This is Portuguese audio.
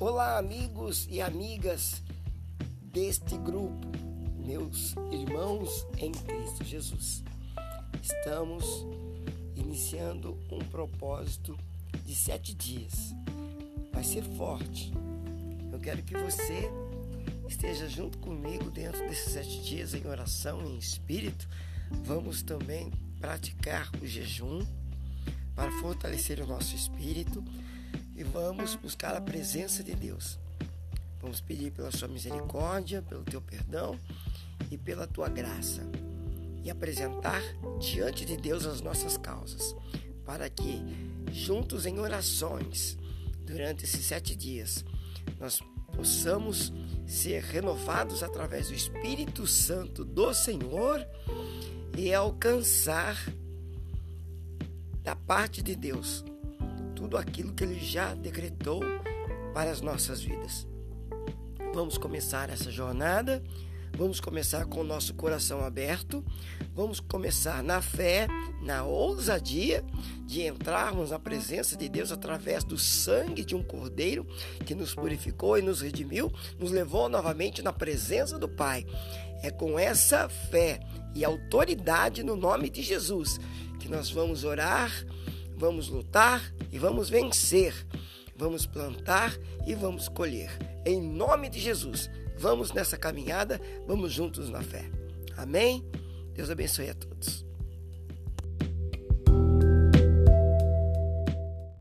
Olá, amigos e amigas deste grupo, meus irmãos em Cristo Jesus. Estamos iniciando um propósito de sete dias. Vai ser forte. Eu quero que você esteja junto comigo dentro desses sete dias em oração, em espírito. Vamos também praticar o jejum para fortalecer o nosso espírito e vamos buscar a presença de Deus. Vamos pedir pela sua misericórdia, pelo teu perdão e pela tua graça e apresentar diante de Deus as nossas causas, para que juntos em orações durante esses sete dias nós possamos ser renovados através do Espírito Santo do Senhor e alcançar da parte de Deus tudo aquilo que Ele já decretou para as nossas vidas. Vamos começar essa jornada, vamos começar com o nosso coração aberto, vamos começar na fé, na ousadia de entrarmos na presença de Deus através do sangue de um cordeiro que nos purificou e nos redimiu, nos levou novamente na presença do Pai. É com essa fé e autoridade no nome de Jesus que nós vamos orar vamos lutar e vamos vencer. Vamos plantar e vamos colher. Em nome de Jesus, vamos nessa caminhada, vamos juntos na fé. Amém? Deus abençoe a todos.